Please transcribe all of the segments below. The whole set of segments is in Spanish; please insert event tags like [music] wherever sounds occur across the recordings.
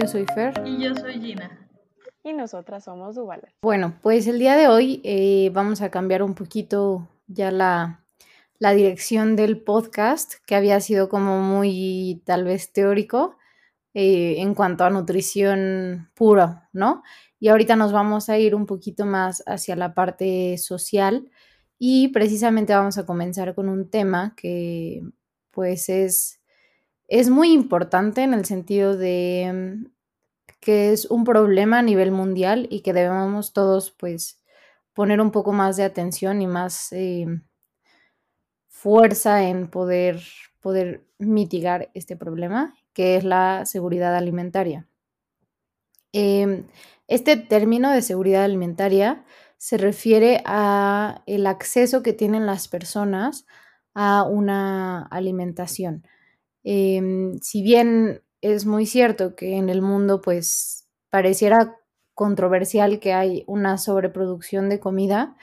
Yo soy Fer. Y yo soy Gina. Y nosotras somos Dubala. Bueno, pues el día de hoy eh, vamos a cambiar un poquito ya la, la dirección del podcast, que había sido como muy tal vez teórico eh, en cuanto a nutrición pura, ¿no? Y ahorita nos vamos a ir un poquito más hacia la parte social y precisamente vamos a comenzar con un tema que pues es, es muy importante en el sentido de mm, que es un problema a nivel mundial y que debemos todos pues poner un poco más de atención y más eh, fuerza en poder, poder mitigar este problema, que es la seguridad alimentaria. Em, este término de seguridad alimentaria se refiere a el acceso que tienen las personas a una alimentación. Em, si bien es muy cierto que en el mundo pues pareciera controversial que hay una sobreproducción de comida,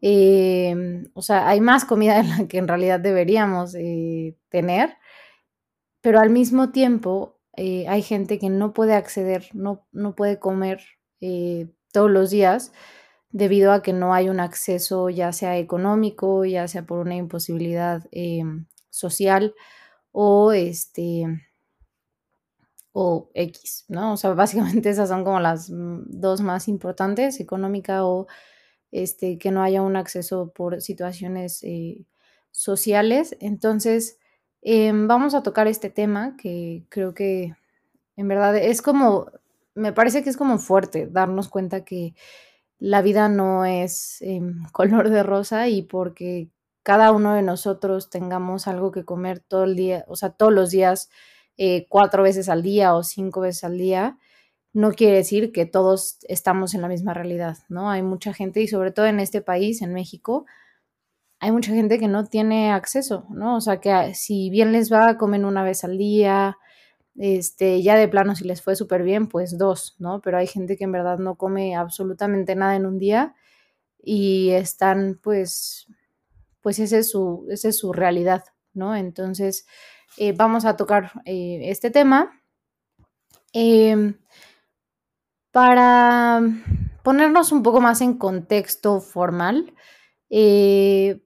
em, o sea, hay más comida de la que en realidad deberíamos eh, tener, pero al mismo tiempo eh, hay gente que no puede acceder, no, no puede comer eh, todos los días debido a que no hay un acceso ya sea económico, ya sea por una imposibilidad em, social o este o X, ¿no? O sea, [laughs] básicamente esas son como las dos más importantes, económica o este, que no haya un acceso por situaciones eh, sociales. Entonces, em, vamos a tocar este tema que creo que en verdad es como, me parece que es como fuerte darnos cuenta que la vida no es em, [laughs] color de rosa y porque cada uno de nosotros tengamos algo que comer todo el día, o sea, todos los días, eh, cuatro veces al día o cinco veces al día, no quiere decir que todos estamos en la misma realidad, ¿no? Hay mucha gente, y sobre todo en este país, en México, hay mucha gente que no tiene acceso, ¿no? O sea, que ah, si bien les va, comen una vez al día, este, ya de plano si les fue súper bien, pues dos, ¿no? Pero hay gente que en verdad no come absolutamente nada en un día y están, pues, pues esa es su, esa es su realidad, ¿no? Entonces, eh, vamos a tocar eh, este tema. Em, para ponernos un poco más en contexto formal, eh,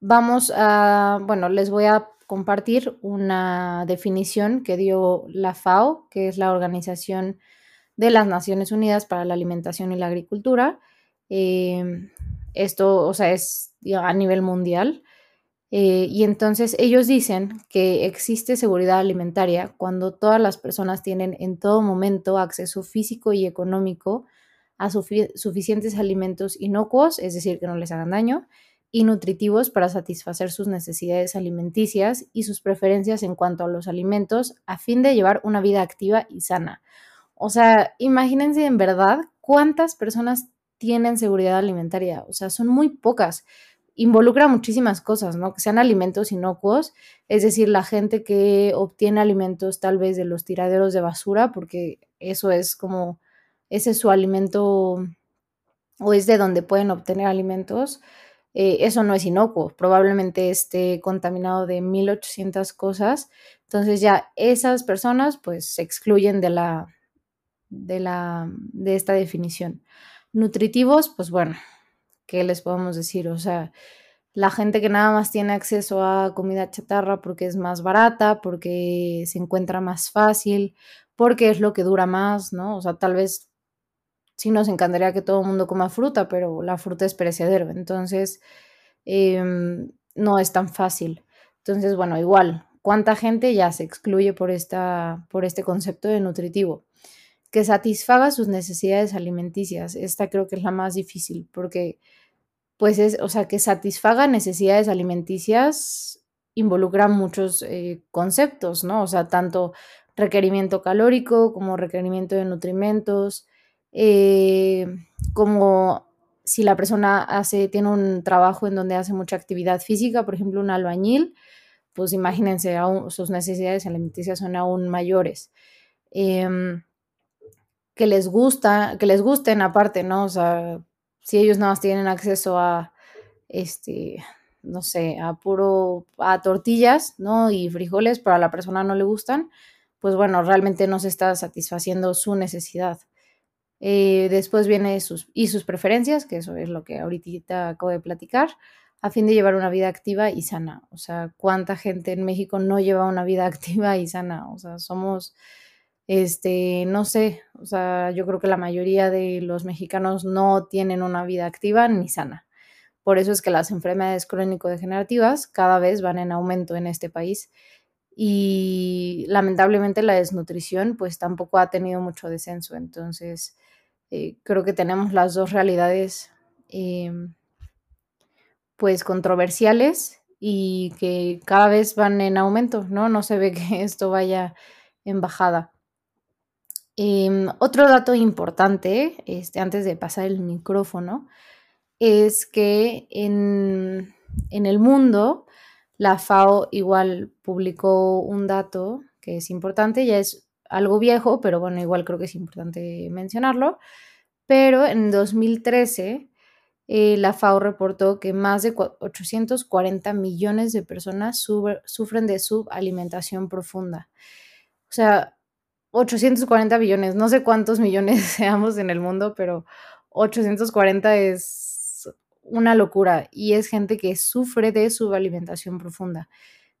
vamos a, bueno, les voy a compartir una definición que dio la FAO, que es la Organización de las Naciones Unidas para la Alimentación y la Agricultura. Em, esto, o sea, es a nivel mundial. Eh, y entonces ellos dicen que existe seguridad alimentaria cuando todas las personas tienen en todo momento acceso físico y económico a suficientes alimentos inocuos, es decir, que no les hagan daño, y nutritivos para satisfacer sus necesidades alimenticias y sus preferencias en cuanto a los alimentos a fin de llevar una vida activa y sana. O sea, imagínense en verdad cuántas personas tienen seguridad alimentaria. O sea, son muy pocas. Involucra muchísimas cosas, ¿no? Que sean alimentos inocuos, es decir, la gente que obtiene alimentos tal vez de los tiraderos de basura, porque eso es como, ese es su alimento o es de donde pueden obtener alimentos. Eh, eso no es inocuo, probablemente esté contaminado de 1800 cosas. Entonces ya esas personas pues se excluyen de la, de la, de esta definición. Nutritivos, pues bueno, ¿qué les podemos decir? O sea, la gente que nada más tiene acceso a comida chatarra porque es más barata, porque se encuentra más fácil, porque es lo que dura más, ¿no? O sea, tal vez sí nos encantaría que todo el mundo coma fruta, pero la fruta es perecedero, entonces em, no es tan fácil. Entonces, bueno, igual, ¿cuánta gente ya se excluye por, esta, por este concepto de nutritivo? Que satisfaga sus necesidades alimenticias. Esta creo que es la más difícil, porque, pues es, o sea, que satisfaga necesidades alimenticias involucra muchos eh, conceptos, ¿no? O sea, tanto requerimiento calórico como requerimiento de nutrimentos, eh, como si la persona hace, tiene un trabajo en donde hace mucha actividad física, por ejemplo, un albañil, pues imagínense, sus necesidades alimenticias son aún mayores. Em, que les gusta, que les gusten aparte, ¿no? O sea, si ellos nada más tienen acceso a, este, no sé, a puro, a tortillas, ¿no? Y frijoles, pero a la persona no le gustan, pues bueno, realmente no se está satisfaciendo su necesidad. Eh, después viene sus, y sus preferencias, que eso es lo que ahorita acabo de platicar, a fin de llevar una vida activa y sana. O sea, ¿cuánta gente en México no lleva una vida [laughs] activa y sana? O sea, somos, este, no sé, o sea, yo creo que la mayoría de los mexicanos no tienen una vida activa ni sana. Por eso es que las enfermedades crónico-degenerativas cada vez van en aumento en este país y lamentablemente la desnutrición pues tampoco ha tenido mucho descenso. Entonces, eh, creo que tenemos las dos realidades em, pues controversiales y que cada vez van en aumento, ¿no? No se ve que [laughs] esto vaya en bajada. Em, otro dato importante, este, antes de pasar el micrófono, es que en, en el mundo la FAO igual publicó un dato que es importante, ya es algo viejo, pero bueno, igual creo que es importante mencionarlo. Pero en 2013 eh, la FAO reportó que más de 840 millones de personas sufren de subalimentación profunda. O sea, 840 millones, no sé cuántos millones [laughs] seamos en el mundo, pero 840 es una locura y es gente que sufre de subalimentación profunda.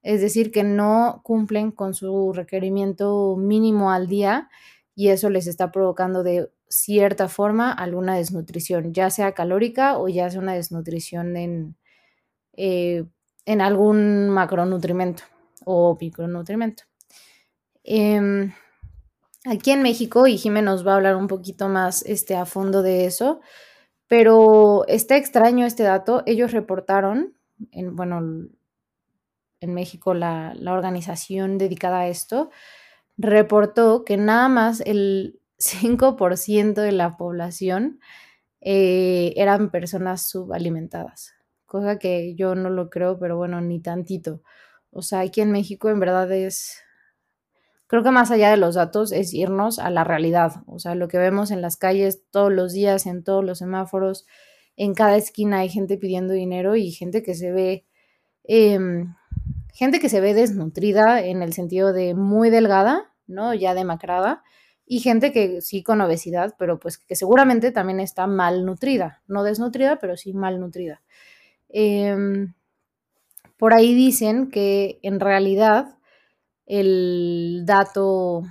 Es decir, que no cumplen con su requerimiento mínimo al día y eso les está provocando de cierta forma alguna desnutrición, ya sea calórica o ya sea una desnutrición en, eh, en algún macronutrimento o micronutrimento. Em, aquí en México, y Jimé nos va a hablar un poquito más este, a fondo de eso, pero está extraño este dato. Ellos reportaron, en, bueno, en México la, organización dedicada a esto, reportó que nada más el 5% de la población eh, eran personas subalimentadas, cosa que yo no lo creo, pero bueno, ni tantito. O sea, aquí en México en verdad es, creo que más allá de los datos es irnos a la realidad, o sea, lo que vemos en las calles todos los días, en todos los semáforos, en cada esquina hay gente pidiendo dinero y gente que se ve, em, gente que se ve desnutrida en el sentido de muy delgada, ¿no? Ya demacrada y gente que sí con obesidad, pero pues que seguramente también está malnutrida, no desnutrida, pero sí malnutrida. Em, por ahí dicen que en realidad el dato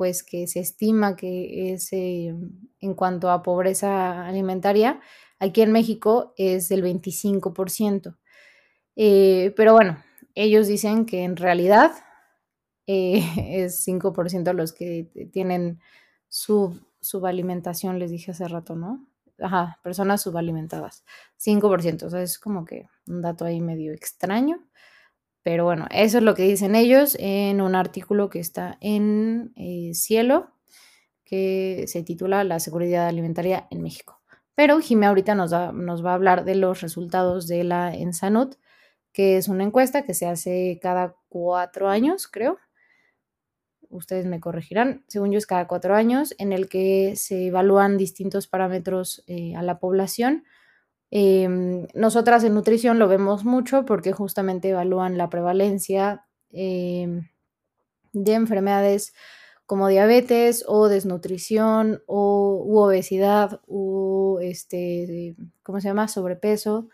pues que se estima que es eh, en cuanto a pobreza alimentaria, aquí en México es del 25%. Eh, pero bueno, ellos dicen que en realidad eh, [laughs] es 5% los que tienen sub, subalimentación, les dije hace rato, ¿no? Ajá, personas subalimentadas. 5%, o sea, es como que un dato ahí medio extraño. Pero bueno, eso es lo que dicen ellos en un artículo que está en eh, Cielo, que se titula La seguridad alimentaria en México. Pero Jimé ahorita nos, nos va a hablar de los resultados de la Ensanud, que es una encuesta que se hace cada cuatro años, creo ustedes me corregirán, según yo es cada cuatro años, en el que se evalúan distintos parámetros eh, a la población. Em, nosotras en nutrición lo vemos mucho porque justamente evalúan la prevalencia em, de enfermedades como diabetes o desnutrición o obesidad o este, ¿cómo se llama? sobrepeso.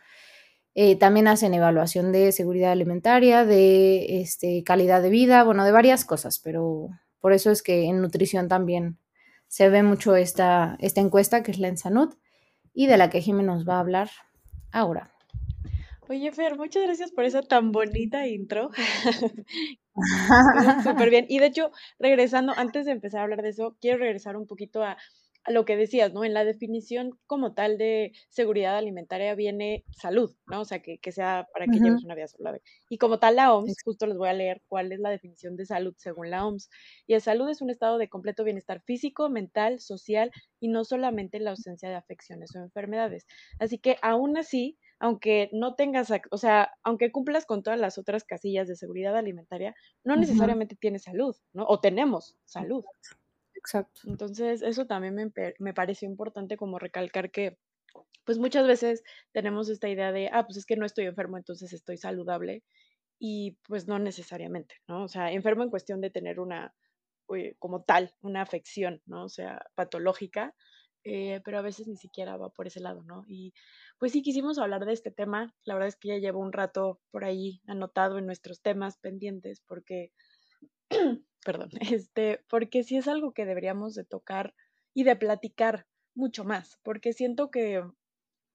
Eh, también hacen evaluación de seguridad alimentaria, de este, calidad de vida, bueno, de varias cosas, pero por eso es que en nutrición también se ve mucho esta, esta encuesta que es la Ensanud y de la que Jimmy nos va a hablar ahora. Oye, Fer, muchas gracias por esa tan bonita intro. [laughs] [laughs] Súper bien. Y de hecho, regresando, antes de empezar a hablar de eso, quiero regresar un poquito a a lo que decías, ¿no? En la definición como tal de seguridad alimentaria viene salud, ¿no? O sea, que, sea para que lleves una vida saludable. Y como tal, la OMS, justo les voy a leer cuál es la definición de salud según la OMS. Y el salud es un estado de completo bienestar físico, mental, social y no solamente la ausencia de afecciones o enfermedades. Así que aún así, aunque no tengas, o sea, aunque cumplas con todas las otras casillas de seguridad alimentaria, no necesariamente tienes salud, ¿no? O tenemos salud. Exacto. Entonces, eso también me, me pareció importante como recalcar que, pues muchas veces tenemos esta idea de, ah, pues es que no estoy enfermo, entonces estoy saludable. y pues no necesariamente, ¿no? O sea, enfermo en cuestión de tener una, eh, como tal, una afección, ¿no? O sea, patológica, eh, pero a veces ni siquiera va por ese lado, ¿no? Y pues sí quisimos hablar de este tema, la verdad es que ya llevo un rato por ahí anotado en nuestros temas pendientes porque, perdón, [laughs] este, porque sí es algo que deberíamos de tocar y de platicar mucho más, porque siento que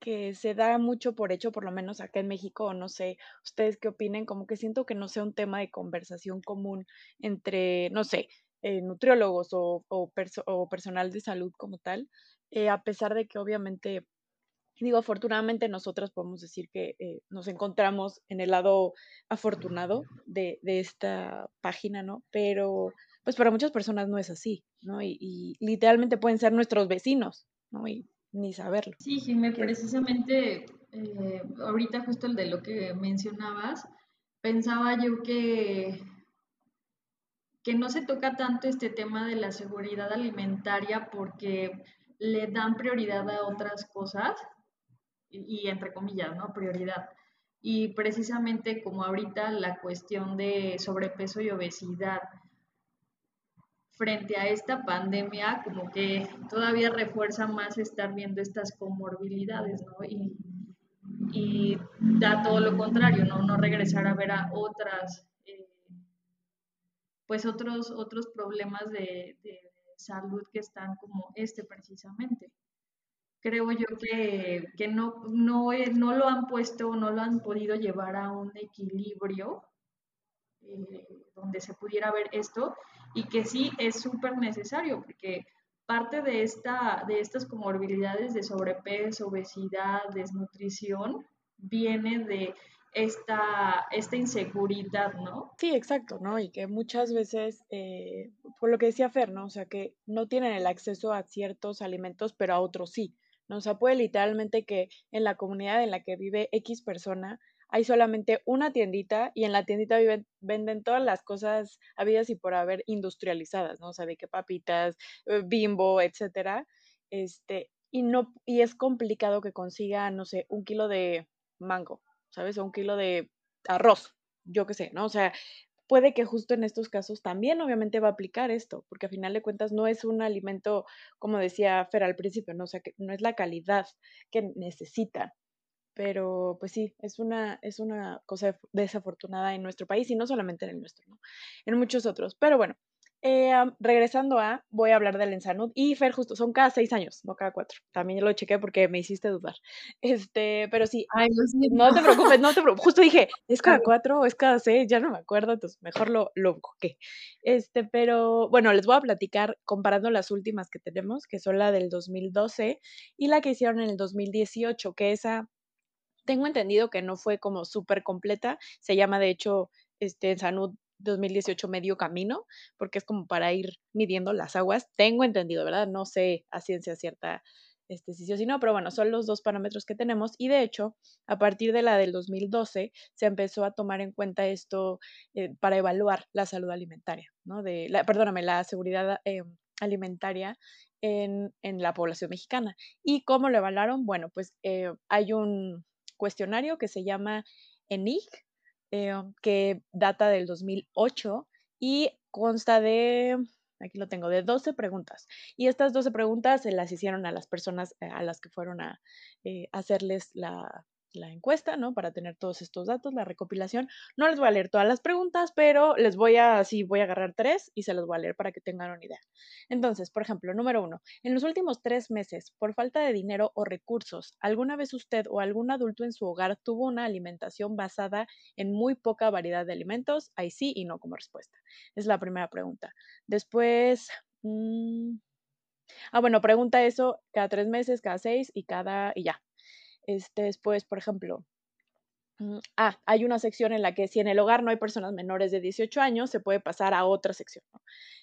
que se da mucho por hecho, por lo menos acá en México, o no sé, ustedes qué opinen, como que siento que no sea un tema de conversación común entre, no sé, eh, nutriólogos o, o, personal de salud como tal, eh, a pesar de que obviamente, digo, afortunadamente nosotras podemos decir que eh, nos encontramos en el lado afortunado de, de, esta página, ¿no? Pero pues para muchas personas no es así, ¿no? Y, y literalmente pueden ser nuestros vecinos, ¿no? Y ni saberlo. Sí, Jimé, precisamente eh, ahorita justo el de lo que mencionabas, pensaba yo que, que no se toca tanto este tema de la seguridad alimentaria porque le dan prioridad a otras cosas y, entre comillas, ¿no? Prioridad. Y precisamente como ahorita la cuestión de sobrepeso y obesidad frente a esta pandemia, como que todavía refuerza más estar viendo estas comorbilidades, ¿no? Y, y da todo lo contrario, ¿no? No regresar a ver a otras, eh, pues otros, otros problemas de, de, salud que están como este precisamente. Creo yo que, que no, no, no lo han puesto, no lo han podido llevar a un equilibrio eh, donde se pudiera ver esto y que sí es súper necesario porque parte de, esta, de estas comorbilidades de sobrepeso, obesidad, desnutrición, viene de esta, esta inseguridad, ¿no? Sí, exacto, ¿no? Y que muchas veces, eh, por lo que decía Fer, ¿no? O sea, que no tienen el acceso a ciertos alimentos, pero a otros sí, ¿no? O sea, puede literalmente que en la comunidad en la que vive X persona hay solamente una tiendita y en la tiendita viven, venden todas las cosas habidas y por haber industrializadas, ¿no? O sea, de que papitas, eh, bimbo, etcétera. Este, y no, y es complicado que consiga, no sé, un kilo de mango, ¿sabes? O un kilo de arroz, yo qué sé, ¿no? O sea, puede que justo en estos casos también obviamente va a aplicar esto, porque a final de cuentas no es un alimento, como decía Fer al principio, ¿no? O sea, que no es la calidad que necesitan pero pues sí, es una, es una cosa desafortunada en nuestro país y no solamente en el nuestro, ¿no? en muchos otros. Pero bueno, eh, regresando a, voy a hablar del Ensanud y Fer, justo, son cada seis años, no cada cuatro. También lo chequé porque me hiciste dudar. Este, pero sí, no te preocupes, no te preocupes. Justo dije, ¿es cada cuatro o es cada seis? Ya no me acuerdo, entonces mejor lo, lo busqué. Este, pero bueno, les voy a platicar comparando las últimas que tenemos, que son la del 2012 y la que hicieron en el 2018, que esa tengo entendido que no fue como súper completa, se llama de hecho este, Sanud 2018 medio camino, porque es como para ir midiendo las aguas. Tengo entendido, ¿verdad? No sé a ciencia cierta este, sí o si no, pero bueno, son los dos parámetros que tenemos y de hecho, a partir de la del 2012 se empezó a tomar en cuenta esto eh, para evaluar la salud alimentaria, ¿no? De, la, perdóname, la seguridad eh, alimentaria en, en, la población mexicana. ¿Y cómo lo evaluaron? Bueno, pues eh, hay un, cuestionario que se llama ENIG, eh, que data del 2008 y consta de, aquí lo tengo, de 12 preguntas. Y estas 12 preguntas se las hicieron a las personas eh, a las que fueron a eh, hacerles la, la encuesta, ¿no? Para tener todos estos datos, la recopilación. No les voy a leer todas las preguntas, pero les voy a, sí, voy a agarrar tres y se los voy a leer para que tengan una idea. Entonces, por ejemplo, número uno, en los últimos tres meses, por falta de dinero o recursos, ¿alguna vez usted o algún adulto en su hogar tuvo una alimentación basada en muy poca variedad de alimentos? Ahí sí y no como respuesta. Es la primera pregunta. Después... Mmm, Ah, bueno, pregunta eso cada tres meses, cada seis y cada, y ya, este, después, por ejemplo, mm, ah, hay una sección en la que si en el hogar no hay personas menores de 18 años, se puede pasar a otra sección.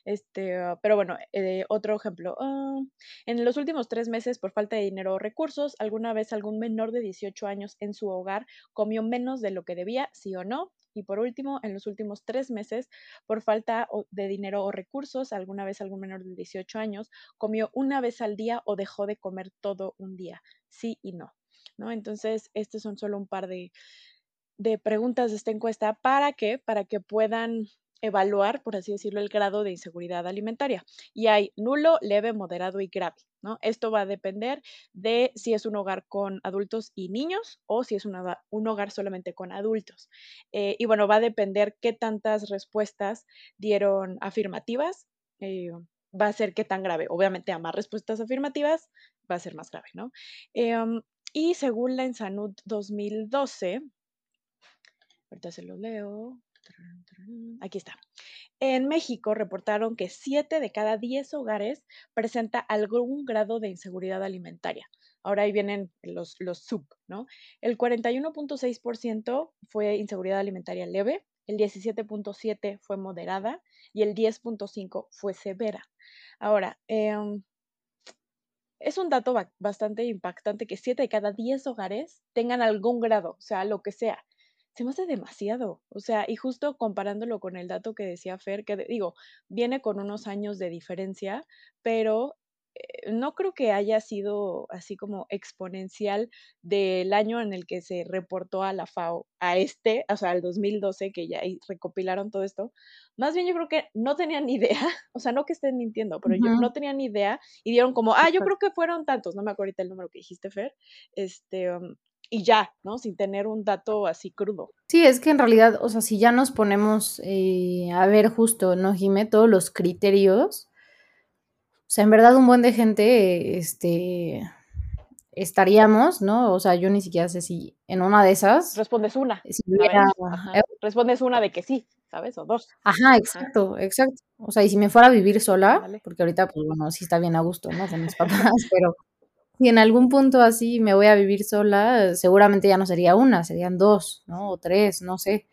Este, ah, pero bueno, eh, otro ejemplo. Ah, en los últimos tres meses, por falta de dinero o recursos, ¿alguna vez algún menor de 18 años en su hogar comió menos de lo que debía, sí o no? Y por último, en los últimos tres meses, por falta de dinero o recursos, alguna vez algún menor de 18 años comió una vez al día o dejó de comer todo un día, sí y no. ¿No? Entonces, estos son solo un par de, de preguntas de esta encuesta. ¿Para qué? Para que puedan evaluar, por así decirlo, el grado de inseguridad alimentaria. Y hay nulo, leve, moderado y grave. ¿no? Esto va a depender de si es un hogar con adultos y niños o si es un hogar solamente con adultos. Eh, y bueno, va a depender qué tantas respuestas dieron afirmativas. Eh, va a ser qué tan grave. Obviamente, a más respuestas afirmativas, va a ser más grave, ¿no? Em, y según la Ensanud 2012, ahorita se lo leo. Aquí está. En México reportaron que 7 de cada 10 hogares presenta algún grado de inseguridad alimentaria. Ahora ahí vienen los, los sub, ¿no? El 41.6% fue inseguridad alimentaria leve, el 17.7% fue moderada y el 10.5% fue severa. Ahora, em, es un dato bastante impactante que 7 de cada 10 hogares tengan algún grado, o sea, lo que sea se me hace demasiado. O sea, y justo comparándolo con el dato que decía Fer, que digo, viene con unos años de diferencia, pero no creo que haya sido así como exponencial del año en el que se reportó a la FAO a este, o sea, al 2012, que ya recopilaron todo esto. Más bien yo creo que no tenían ni idea, [laughs] o sea, no que estén mintiendo, pero yo no tenían ni idea y dieron como, ah, yo creo que fueron tantos, no me acuerdo ahorita el número que dijiste, Fer, este, um, y ya, ¿no? Sin tener un dato así crudo. Sí, es que en realidad, o sea, si ya nos ponemos eh, a ver justo, ¿no, Jime? Todos los criterios, o sea, en verdad un buen de gente, este, estaríamos, ¿no? O sea, yo ni siquiera sé si en una de esas... Respondes una. Respondes una de que sí, ¿sabes? O dos. Ajá, exacto, exacto. O sea, y si me fuera a vivir sola, porque ahorita, pues bueno, sí está bien a gusto, ¿no? Con mis papás, [laughs] pero si en algún punto así me voy a vivir sola, seguramente ya no sería una, serían dos, ¿no? O tres, no sé.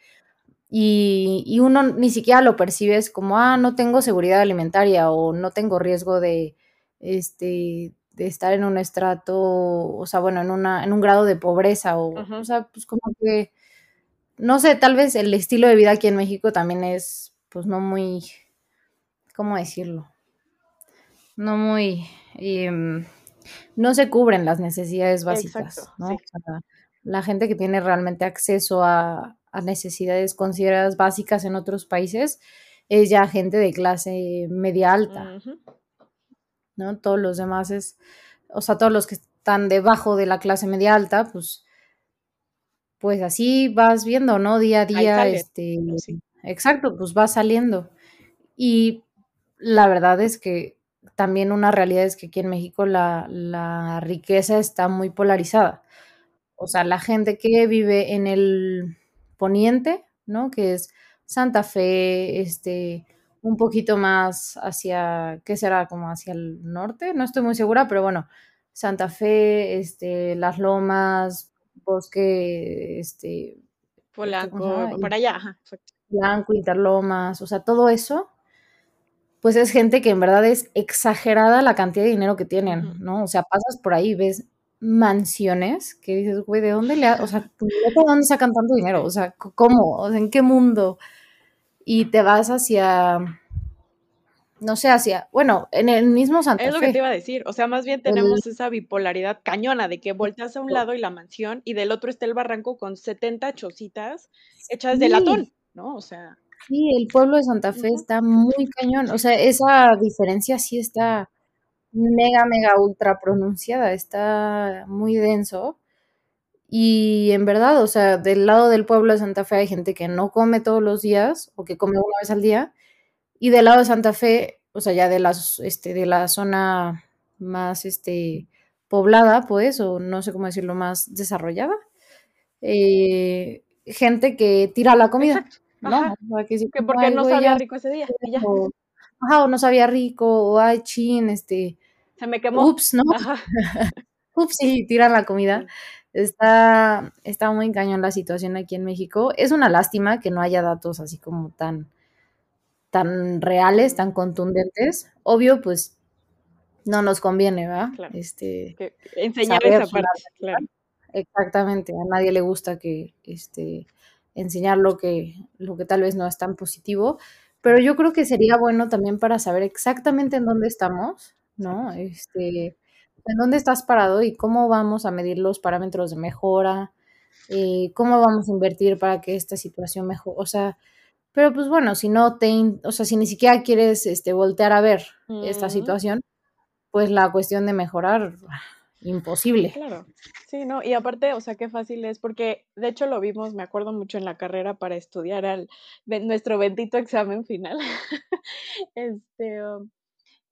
Y, uno ni siquiera lo percibes como, ah, no tengo seguridad alimentaria o no tengo riesgo de, este, de estar en un estrato, o sea, bueno, en, una, en un grado de pobreza o, o sea, pues como que, no sé, tal vez el estilo de vida aquí en México también es, pues no muy, ¿cómo decirlo? No muy... Em, no se cubren las necesidades básicas, ¿no? la gente que tiene realmente acceso a, necesidades consideradas básicas en otros países es ya gente de clase media alta, ¿no? Todos los demás es, o sea, todos los que están debajo de la clase media alta, pues, pues así vas viendo, ¿no? Día a día, este, exacto, pues va saliendo. Y la verdad es que también una realidad es que aquí en México la, riqueza está muy polarizada. O sea, la gente que vive en el poniente, ¿no? Que es Santa Fe, este, un poquito más hacia, ¿qué será? Como hacia el norte, no estoy muy segura, pero bueno, Santa Fe, este, Las Lomas, Bosque, este... Polanco, para allá, Blanco, Interlomas, o sea, todo eso pues es gente que en verdad es exagerada la cantidad de dinero que tienen, ¿no? O sea, pasas por ahí, ves mansiones que dices, güey, ¿de dónde le, o sea, ¿de dónde sacan tanto dinero? O sea, ¿cómo? O sea, ¿en qué mundo? Y te vas hacia, no sé, hacia, bueno, en el mismo Santa Es lo que te iba a decir, o sea, más bien tenemos esa bipolaridad cañona de que volteas a un lado y la mansión y del otro está el barranco con 70 chocitas hechas de latón, ¿no? O sea... Sí, el pueblo de Santa Fe está muy cañón. O sea, esa diferencia sí está mega, mega, ultra pronunciada. Está muy denso. Y en verdad, o sea, del lado del pueblo de Santa Fe hay gente que no come todos los días o que come una vez al día. Y del lado de Santa Fe, o sea, ya de, las, este, de la zona más este, poblada, pues, o no sé cómo decirlo, más desarrollada, eh, gente que tira la comida. ¿no? que, porque no sabía rico ese día. O, ajá, o no sabía rico, o ay, chin, este. Se me quemó. Ups, ¿no? [laughs] Ups, sí, tiran la comida. Está, está muy cañón la situación aquí en México. Es una lástima que no haya datos así como tan, tan reales, tan contundentes. Obvio, pues no nos conviene, ¿verdad? Este, enseñar esa parte, claro. Exactamente, a nadie le gusta que este enseñar lo que, lo que tal vez no es tan positivo, pero yo creo que sería bueno también para saber exactamente en dónde estamos, ¿no? Este, en dónde estás parado y cómo vamos a medir los parámetros de mejora, eh, cómo vamos a invertir para que esta situación mejore, o sea, pero pues bueno, si no te, o sea, si ni siquiera quieres este, voltear a ver esta situación, pues la cuestión de mejorar, imposible. Claro, sí, no, y aparte, o sea, qué fácil es, porque de hecho lo vimos, me acuerdo mucho en la carrera para estudiar al, nuestro bendito examen final. [laughs] este, um,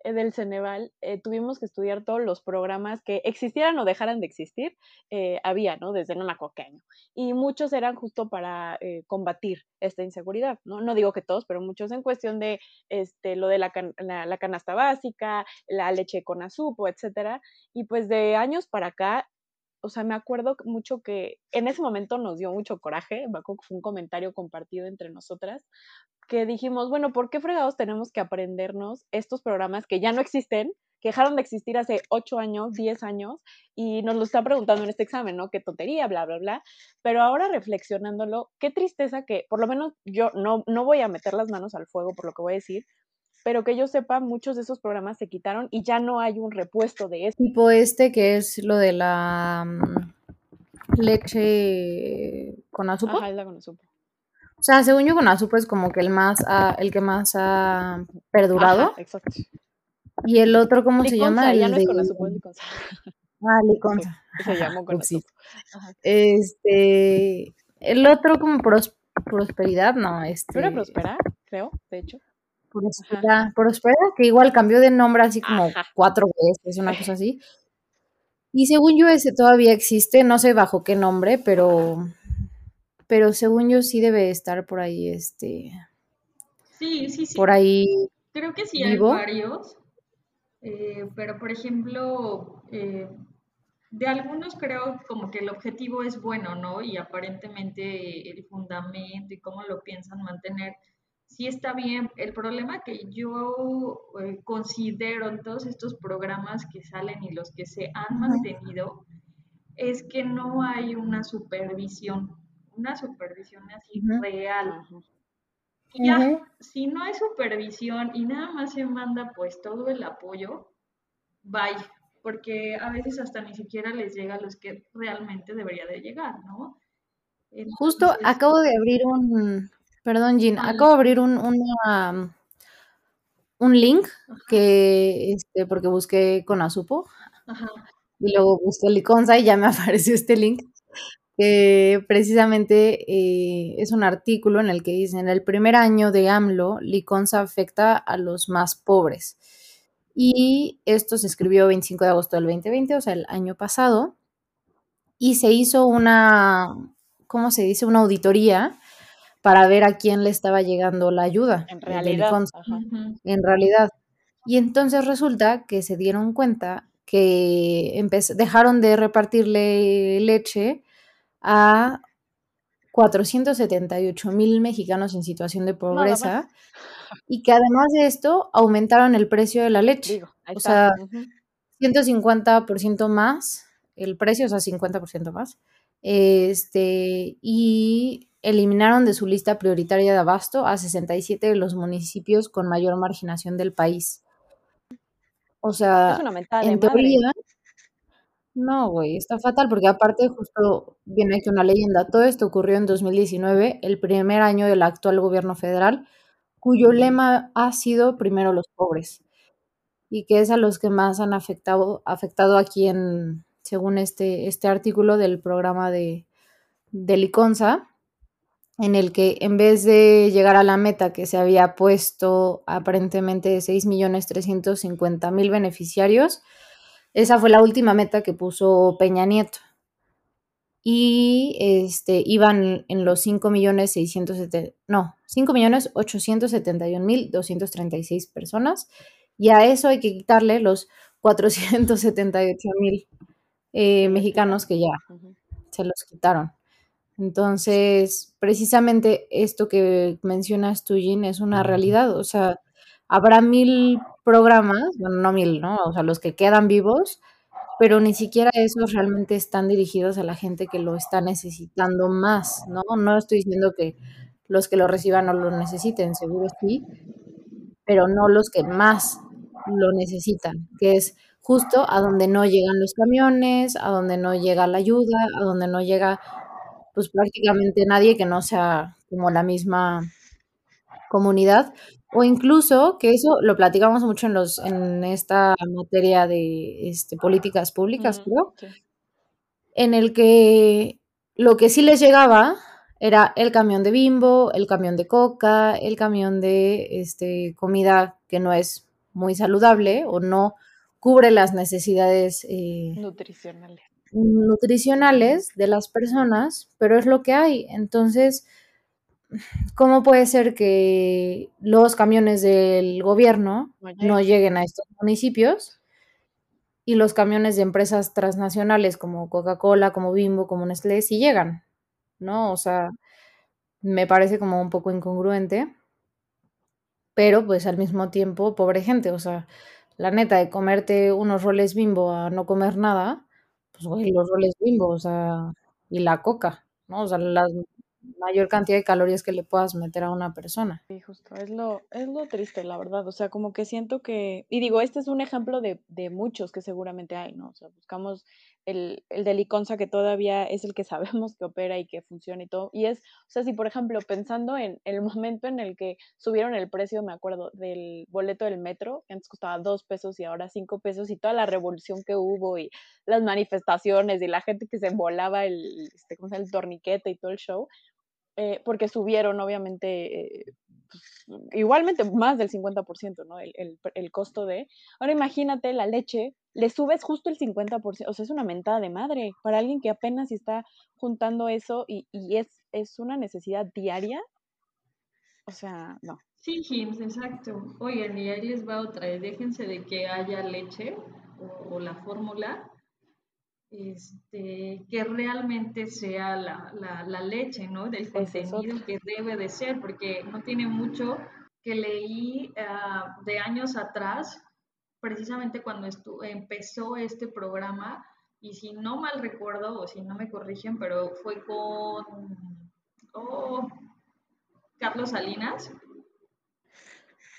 del Ceneval, eh, tuvimos que estudiar todos los programas que existieran o dejaran de existir, eh, había, ¿no? Desde no me Y muchos eran justo para combatir esta inseguridad, ¿no? No digo que todos, pero muchos en cuestión de este, lo de la, la, canasta básica, la leche con azúcar, etcétera. Y pues de años para acá o sea, me acuerdo mucho que en ese momento nos dio mucho coraje, fue un comentario compartido entre nosotras, que dijimos, bueno, ¿por qué fregados tenemos que aprendernos estos programas que ya no existen, que dejaron de existir hace 8 años, 10 años, y nos lo están preguntando en este examen, ¿no? Qué tontería, bla, bla, bla. Pero ahora reflexionándolo, qué tristeza que, por lo menos yo no, no voy a meter las manos al fuego por lo que voy a decir, pero que yo sepa, muchos de esos programas se quitaron y ya no hay un repuesto de este. Tipo este que es lo de la mm, leche con azúcar. Ajá, es la con azúcar. O sea, según yo con azúcar es como que el más el que más ha perdurado. exacto. Y el otro, ¿cómo se llama? El ya no es con azúcar, es liconza. Ah, liconza. [laughs] se llamó con azúcar. Este, el otro como prosperidad, no, este. ¿Era prosperar? Creo, de hecho. Prospera, que igual cambió de nombre así como cuatro veces, una cosa así. Y según yo ese todavía existe, no sé bajo qué nombre, pero pero según yo sí debe estar por ahí este Sí, sí, sí. Por ahí Creo que sí hay varios. Eh, pero por ejemplo, eh, de algunos creo como que el objetivo es bueno, ¿no? Y aparentemente el fundamento y cómo lo piensan mantener sí está bien. El problema que yo eh, considero en todos estos programas que salen y los que se han mantenido es que no hay una supervisión, una supervisión así real. Y ya, si no hay supervisión y nada más se manda pues todo el apoyo, bye, porque a veces hasta ni siquiera les llega a los que realmente debería de llegar, ¿no? Justo acabo de abrir un, Perdón, Jean, acabo de abrir un, un link que, este, porque busqué con Azupo y luego busqué Liconza y ya me [laughs] apareció este link, que precisamente eh, es un artículo en el que dice, en el primer año de AMLO, Liconza afecta a los más pobres. Y esto se escribió 25 de agosto del 2020, o sea, el año pasado, y se hizo una, ¿cómo se dice? Una auditoría para ver a quién le estaba llegando la ayuda. En realidad. En realidad. Y entonces resulta que se dieron cuenta que dejaron de repartirle leche a 478 mil mexicanos en situación de pobreza y que además de esto aumentaron el precio de la leche. o sea, 150% más el precio, o sea, 50% más. Este, y eliminaron de su lista prioritaria de abasto a 67 de los municipios con mayor marginación del país. O sea, en teoría, no, güey, está fatal porque aparte justo viene aquí una leyenda. Todo esto ocurrió en 2019, el primer año del actual gobierno federal, cuyo lema ha sido primero los pobres y que es a los que más han afectado, afectado aquí en, según este, este artículo del programa de, de Liconza, en el que en vez de llegar a la meta que se había puesto aparentemente de 6.350.000 beneficiarios, esa fue la última meta que puso Peña Nieto. Y este, iban en los 5.670, no, 5.871.236 personas. Y a eso hay que quitarle los 478.000 eh, mexicanos que ya se los quitaron. Entonces, precisamente esto que mencionas tú, Jean, es una realidad. O sea, habrá mil programas, bueno, no mil, ¿no? O sea, los que quedan vivos, pero ni siquiera esos realmente están dirigidos a la gente que lo está necesitando más, ¿no? No estoy diciendo que los que lo reciban no lo necesiten, seguro sí, pero no los que más lo necesitan, que es justo a donde no llegan los camiones, a donde no llega la ayuda, a donde no llega pues prácticamente nadie que no sea como la misma comunidad, o incluso, que eso lo platicamos mucho en los en esta materia de, este, políticas públicas, creo, en el que lo que sí les llegaba era el camión de Bimbo, el camión de Coca, el camión de, este, comida que no es muy saludable o no cubre las necesidades, eh Nutricionales. Nutricionales de las personas, pero es lo que hay. Entonces, ¿cómo puede ser que los camiones del gobierno no lleguen a estos municipios y los camiones de empresas transnacionales como Coca-Cola, como Bimbo, como Nestlé sí llegan? ¿No? O sea, me parece como un poco incongruente, pero, pues, al mismo tiempo, pobre gente, o sea, la neta, de comerte unos roles Bimbo a no comer nada, pues, güey, los roles Bimbo, o sea, y la Coca, ¿no? O sea, la mayor cantidad de calorías que le puedas meter a una persona. Sí, justo, es lo, es lo triste, la verdad. O sea, como que siento que, y digo, este es un ejemplo de, de muchos que seguramente hay, ¿no? O sea, buscamos el, el de Liconza que todavía es el que [laughs] sabemos que opera y que funciona y todo. Y es, o sea, si por ejemplo, pensando en el momento en el que subieron el precio, me acuerdo, del boleto del metro, que antes costaba dos pesos y ahora cinco pesos, y toda la revolución que hubo y las manifestaciones y la gente que se volaba el, este, ¿cómo se llama? el torniquete y todo el show, eh, porque subieron obviamente eh, pues, igualmente más del 50%, ¿no? El, el, el, costo de... Ahora imagínate la leche, le subes justo el 50%, o sea, es una mentada de madre para alguien que apenas está juntando eso y, y es, es una necesidad diaria. O sea, no. Sí, Jims, exacto. Oigan, y ahí les va otra, déjense de que haya leche o, o la fórmula este, que realmente sea la, la, la leche, ¿no? Del contenido que debe de ser, porque no tiene mucho que leí uh, de años atrás, precisamente cuando empezó este programa, y si no mal recuerdo, o si no me corrigen, pero fue con oh, Carlos Salinas.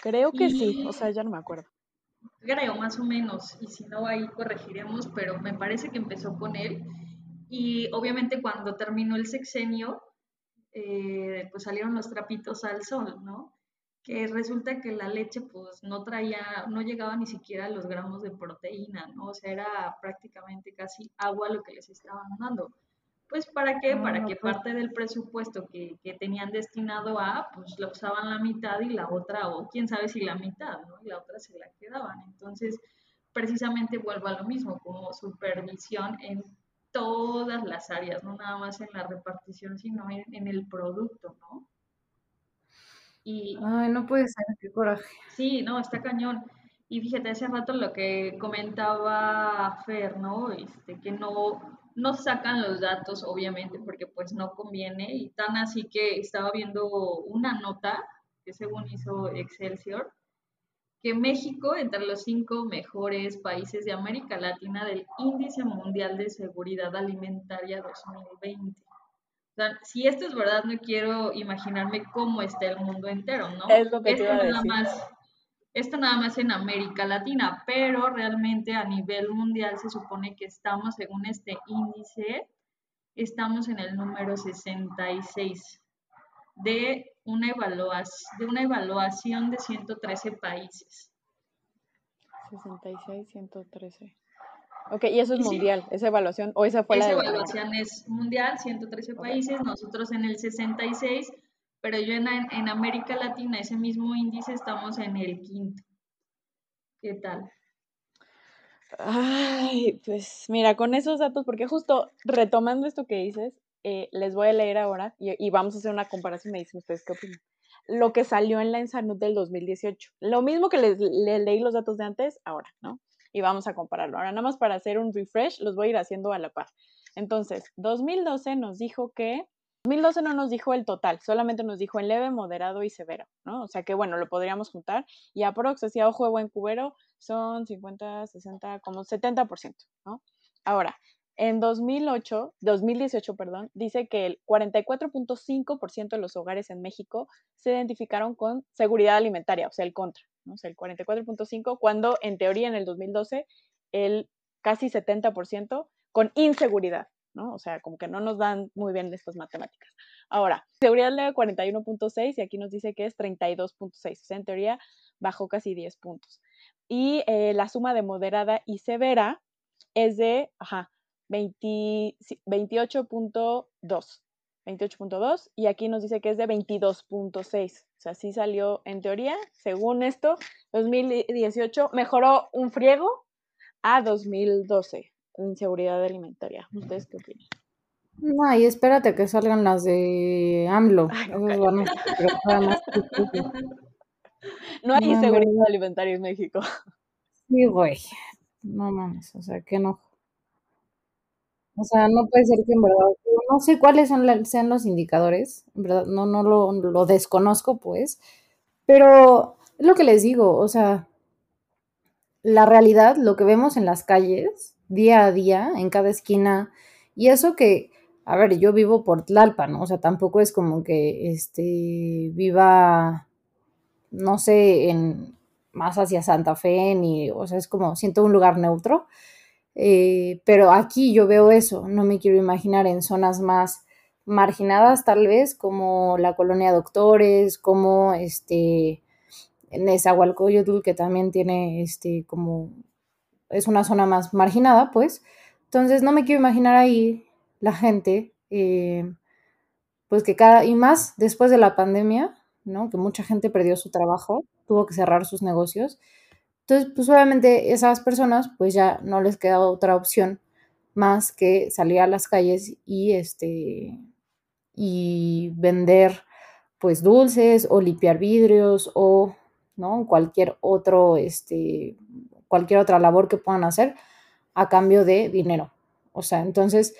Creo que y, sí, o sea, ya no me acuerdo creo más o menos, y si no ahí corregiremos, pero me parece que empezó con él. Y obviamente cuando terminó el sexenio, eh, pues salieron los trapitos al sol, ¿no? Que resulta que la leche pues no traía, no llegaba ni siquiera a los gramos de proteína, ¿no? O sea, era prácticamente casi agua lo que les estaban dando. Pues para qué? Para ah, que parte del presupuesto que, que, tenían destinado a, pues lo usaban la mitad y la otra, o quién sabe si la mitad, ¿no? Y la otra se la quedaban. Entonces, precisamente vuelvo a lo mismo, como supervisión en todas las áreas, no nada más en la repartición, sino en, en el producto, ¿no? Y, Ay, no puede ser, qué coraje. Sí, no, está cañón. Y fíjate, hace rato lo que comentaba Fer, ¿no? Este, que no, no sacan los datos, obviamente, porque pues no conviene. Y tan así que estaba viendo una nota que según hizo Excelsior, que México entre los cinco mejores países de América Latina del Índice Mundial de Seguridad Alimentaria 2020. O sea, si esto es verdad, no quiero imaginarme cómo está el mundo entero, ¿no? Es lo que esto te nada más esto nada más en América Latina, pero realmente a nivel mundial se supone que estamos, según este índice, estamos en el número 66 de una, evaluación, de una evaluación de 113 países. 66, 113. Ok, y eso es mundial, esa evaluación, o esa fue esa la evaluación es mundial, 113 países, nosotros en el 66 pero yo en, en, América Latina, ese mismo índice, estamos en el quinto. ¿Qué tal? Ay, pues mira, con esos datos, porque justo retomando esto que dices, eh, les voy a leer ahora y, vamos a hacer una comparación, me dicen ustedes qué opinan. Lo que salió en la Ensanud del 2018. Lo mismo que les, les leí los datos de antes, ahora, ¿no? Y vamos a compararlo. Ahora, nada más para hacer un refresh, los voy a ir haciendo a la par. Entonces, 2012 nos dijo que 2012 no nos dijo el total, solamente nos dijo en leve, moderado y severo, ¿no? O sea que bueno, lo podríamos juntar y aprox, decía ojo de buen cubero, son 50, 60, como 70%, ¿no? Ahora, en 2008, 2018, perdón, dice que el 44.5% de los hogares en México se identificaron con seguridad alimentaria, o sea, el contra, ¿no? O sea, el 44.5, cuando en teoría en el 2012 el casi 70% con inseguridad, ¿no? O sea, como que no nos dan muy bien estas matemáticas. Ahora, seguridad leve 41.6 y aquí nos dice que es 32.6, o sea, en teoría bajó casi 10 puntos. Y eh, la suma de moderada y severa es de, ajá, 28.2. 28.2 y aquí nos dice que es de 22.6. O sea, sí salió en teoría, según esto, 2018 mejoró un friego a 2012 en seguridad alimentaria. ¿Ustedes qué opinan? No, y espérate que salgan las de AMLO. [laughs] no, hay seguridad alimentaria en México. Sí, güey. No mames, o sea, que no. O sea, no puede ser que en verdad, no sé cuáles son sean los indicadores, en verdad, no, no lo, lo desconozco, pues, pero es lo que les digo, o sea, la realidad, lo que vemos en las calles, día a día, en cada esquina, y eso que, a ver, yo vivo por Tlalpan, ¿no? O sea, tampoco es como que, este, viva, no sé, en, más hacia Santa Fe, ni, o sea, es como, siento un lugar neutro, eh, pero aquí yo veo eso, no me quiero imaginar en zonas más marginadas tal vez, como la colonia Doctores, como este Nezahualcóyotl, que también tiene este como es una zona más marginada, pues. Entonces no me quiero imaginar ahí la gente, eh, pues que cada, y más después de la pandemia, ¿no? Que mucha gente perdió su trabajo, tuvo que cerrar sus negocios. Entonces, pues obviamente esas personas pues ya no les queda otra opción más que salir a las calles y este y vender pues dulces o limpiar vidrios o no cualquier otro este cualquier otra labor que puedan hacer a cambio de dinero. O sea, entonces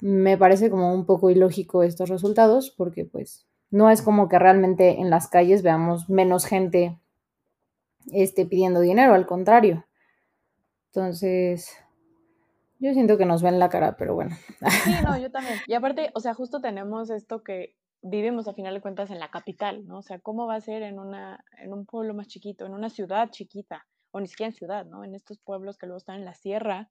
me parece como un poco ilógico estos resultados porque pues no es como que realmente en las calles veamos menos gente esté pidiendo dinero, al contrario. Entonces, yo siento que nos ven la cara, pero bueno. Sí, no, [laughs] yo también. Y aparte, o sea, justo tenemos esto que vivimos a final de cuentas en la capital, ¿no? O sea, ¿cómo va a ser en, una, en un pueblo más chiquito, en una ciudad chiquita, o ni siquiera en ciudad, ¿no? En estos pueblos que luego están en la sierra,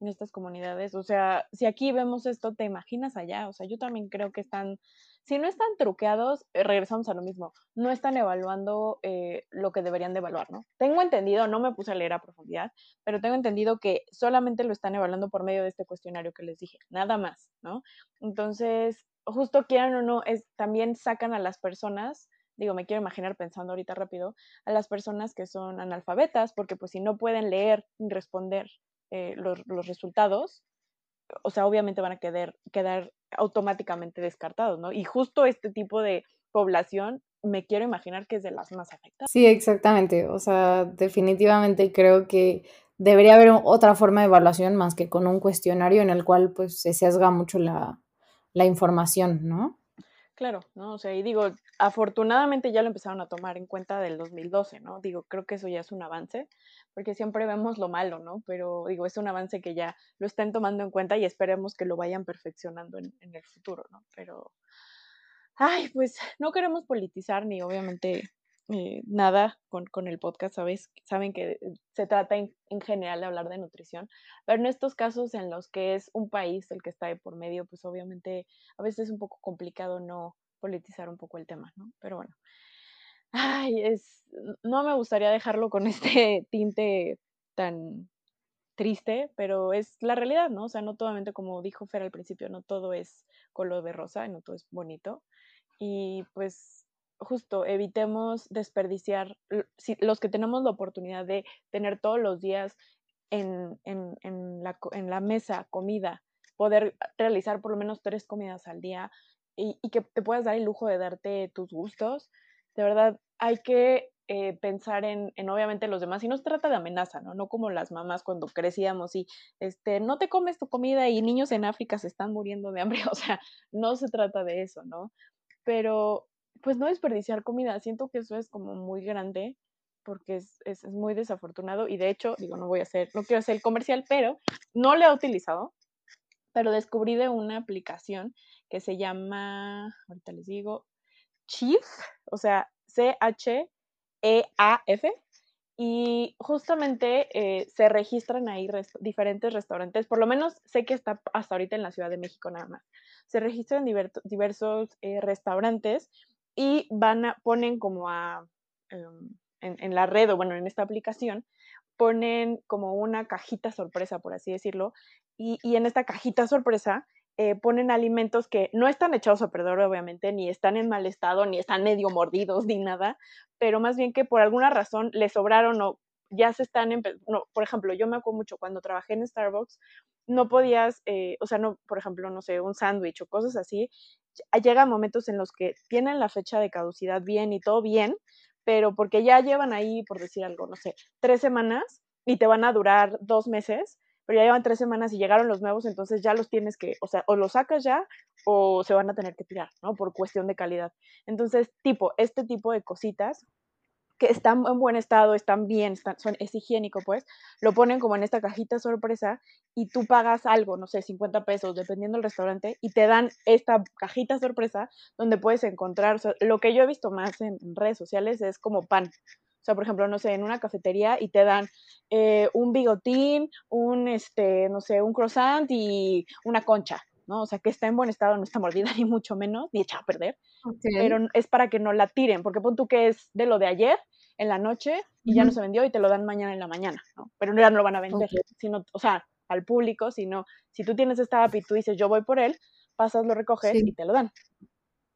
en estas comunidades. O sea, si aquí vemos esto, ¿te imaginas allá? O sea, yo también creo que están si no están truqueados, eh, regresamos a lo mismo, no están evaluando eh, lo que deberían de evaluar, ¿no? Tengo entendido, no me puse a leer a profundidad, pero tengo entendido que solamente lo están evaluando por medio de este cuestionario que les dije, nada más, ¿no? Entonces, justo quieran o no, es, también sacan a las personas digo, me quiero imaginar pensando ahorita rápido, a las personas que son analfabetas, porque pues si no pueden leer y responder eh, los, los, resultados, o sea, obviamente van a quedar, quedar automáticamente descartados, ¿no? Y justo este tipo de población me quiero imaginar que es de las más afectadas. Sí, exactamente. O sea, definitivamente creo que debería haber otra forma de evaluación más que con un cuestionario en el cual pues se sesga mucho la, la información, ¿no? Claro, ¿no? O sea, y digo, afortunadamente ya lo empezaron a tomar en cuenta del 2012, ¿no? Digo, creo que eso ya es un avance, porque siempre vemos lo malo, ¿no? Pero digo, es un avance que ya lo estén tomando en cuenta y esperemos que lo vayan perfeccionando en, el futuro, ¿no? Pero, ay, pues no queremos politizar ni obviamente eh, nada con, con, el podcast, ¿sabes? Saben que se trata en, en, general de hablar de nutrición, pero en estos casos en los que es un país el que está de por medio, pues obviamente a veces es un poco complicado no politizar un poco el tema, ¿no? Pero bueno, ay, es, no me gustaría dejarlo con [laughs] este tinte tan triste, pero es la realidad, ¿no? O sea, no totalmente como dijo Fer al principio, no todo es color de rosa, no todo es bonito. Y pues justo evitemos desperdiciar, los que tenemos la oportunidad de tener todos los días en, en, en, la, en la mesa comida, poder realizar por lo menos tres comidas al día y, que te puedas dar el lujo de darte tus gustos, de verdad hay que eh, pensar en, en, obviamente los demás y no se trata de amenaza, ¿no? No como las mamás cuando crecíamos y este, no te comes tu comida y niños en África se están muriendo de hambre, [laughs] o sea, no se trata de eso, ¿no? Pero pues no desperdiciar comida. Siento que eso es como muy grande porque es, es, muy desafortunado y de hecho, digo, no voy a hacer, no quiero hacer el comercial, pero no lo he utilizado, pero descubrí de una aplicación que se llama, ahorita les digo, Chief, o sea, C-H-E-A-F, y justamente eh, se registran ahí diferentes restaurantes, por lo menos sé que está hasta ahorita en la Ciudad de México nada más. Se registran diversos eh, restaurantes y van a, ponen como a, em, en, la red o bueno, en esta aplicación, ponen como una cajita sorpresa, por así decirlo, y, y en esta cajita sorpresa eh, ponen alimentos que no están echados a perder, obviamente, ni están en mal estado, ni están medio mordidos, ni nada, pero más bien que por alguna razón les sobraron o ya se están, no, por ejemplo, yo me acuerdo mucho cuando trabajé en Starbucks, no podías, eh, o sea, no, por ejemplo, no sé, un sándwich o cosas así, llegan momentos en los que tienen la fecha de caducidad bien y todo bien, pero porque ya llevan ahí, por decir algo, no sé, tres semanas y te van a durar dos meses, pero ya llevan tres semanas y llegaron los nuevos, entonces ya los tienes que, o sea, o los sacas ya o se van a tener que tirar, ¿no? Por cuestión de calidad. Entonces, tipo, este tipo de cositas que están en buen estado, están bien, están, son, es higiénico, pues, lo ponen como en esta cajita sorpresa y tú pagas algo, no sé, 50 pesos, dependiendo del restaurante, y te dan esta cajita sorpresa donde puedes encontrar, lo que yo he visto más en redes sociales es como pan, o sea, por ejemplo, no sé, en una cafetería y te dan eh, un bigotín, un, este, no sé, un croissant y una concha, ¿no? O sea, que está en buen estado, no está mordida [laughs] ni mucho menos, ni echada a perder. Pero es para que no la tiren, porque pon tú que es de lo de ayer en la noche y ya no se vendió y te lo dan mañana en la mañana, ¿no? Pero ya no lo van a vender, sino, o sea, al público, sino si tú tienes esta app y tú dices yo voy por él, pasas, lo recoges y te lo dan.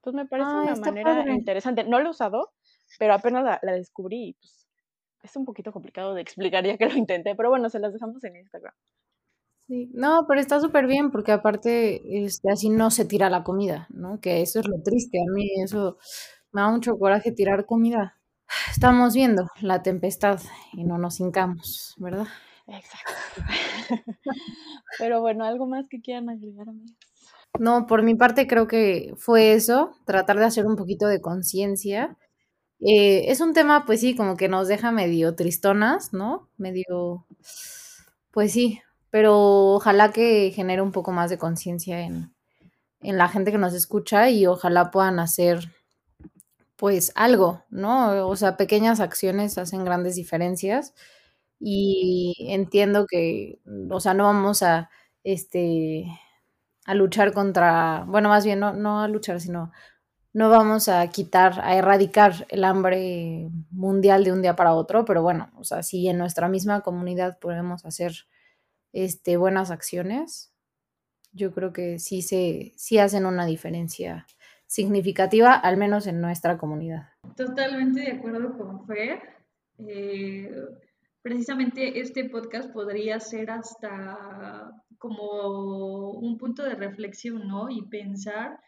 Pues me parece una manera interesante. No lo he usado, pero apenas la, descubrí y pues es un poquito complicado de explicar ya que lo intenté, pero bueno, se las dejamos en Instagram. Sí, no, pero está súper bien porque aparte este, así no se tira la comida, ¿no? Que eso es lo triste, a mí eso me da mucho coraje tirar comida. Estamos viendo la tempestad y no nos hincamos, ¿verdad? Exacto. [laughs] pero bueno, ¿algo más que quieran agregar, amigas? No, por mi parte creo que fue eso, tratar de hacer un poquito de conciencia eh, es un tema, pues sí, como que nos deja medio tristonas, ¿no? Medio, pues sí, pero ojalá que genere un poco más de conciencia en, en la gente que nos escucha y ojalá puedan hacer, pues algo, ¿no? O sea, pequeñas acciones hacen grandes diferencias y entiendo que, o sea, no vamos a, este, a luchar contra, bueno, más bien no, no a luchar, sino no vamos a quitar, a erradicar el hambre mundial de un día para otro, pero bueno, o sea, si en nuestra misma comunidad podemos hacer este, buenas acciones, yo creo que sí, se, sí hacen una diferencia significativa, al menos en nuestra comunidad. Totalmente de acuerdo con Fer. Eh, precisamente este podcast podría ser hasta como un punto de reflexión, ¿no? Y pensar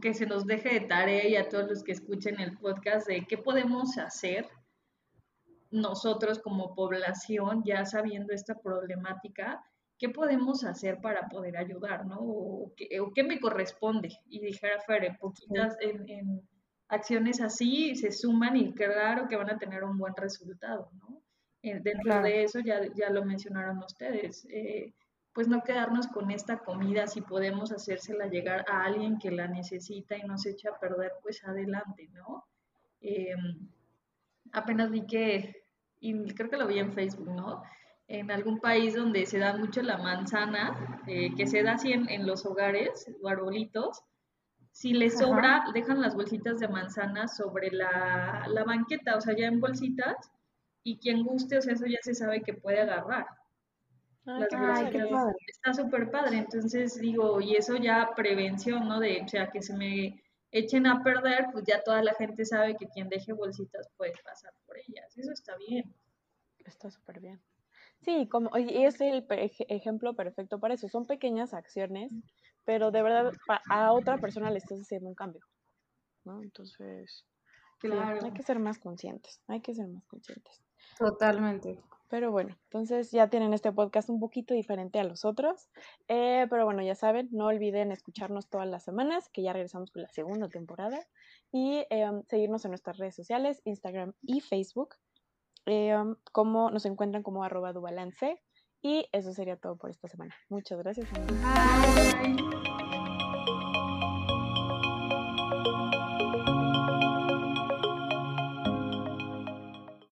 que se nos deje de tarea y a todos los que escuchen el podcast de qué podemos hacer nosotros como población, ya sabiendo esta problemática, qué podemos hacer para poder ayudar, ¿no? O qué, me corresponde. Y dijera Fer, poquitas en, acciones así se suman y claro que van a tener un buen resultado, ¿no? Eh, dentro de eso ya, ya lo mencionaron ustedes. Eh, pues no quedarnos con esta comida, si podemos hacérsela llegar a alguien que la necesita y no se echa a perder, pues adelante, ¿no? Em, apenas vi que, y creo que lo vi en Facebook, ¿no? En algún país donde se da mucho la manzana, eh, que se da así en, los hogares o arbolitos, si les sobra, dejan las bolsitas de manzana sobre la, la banqueta, o sea, ya en bolsitas, y quien guste, o sea, eso ya se sabe que puede agarrar. Está súper padre. Entonces digo, y eso ya prevención, ¿no? De, o sea, que se me echen a perder, pues ya toda la gente sabe que quien deje bolsitas puede pasar por ellas. Eso está bien. Está súper bien. Sí, como, y es el ejemplo perfecto para eso. Son pequeñas acciones, pero de verdad a otra persona le estás haciendo un cambio. ¿no? Entonces, claro. hay que ser más conscientes. Hay que ser más conscientes. Totalmente. Pero bueno, entonces ya tienen este podcast un poquito diferente a los otros. Eh, pero bueno, ya saben, no olviden escucharnos todas las semanas, que ya regresamos con la segunda temporada. Y em, seguirnos en nuestras redes sociales, Instagram y Facebook. Em, como nos encuentran como arroba dubalance. Y eso sería todo por esta semana. Muchas gracias. Bye.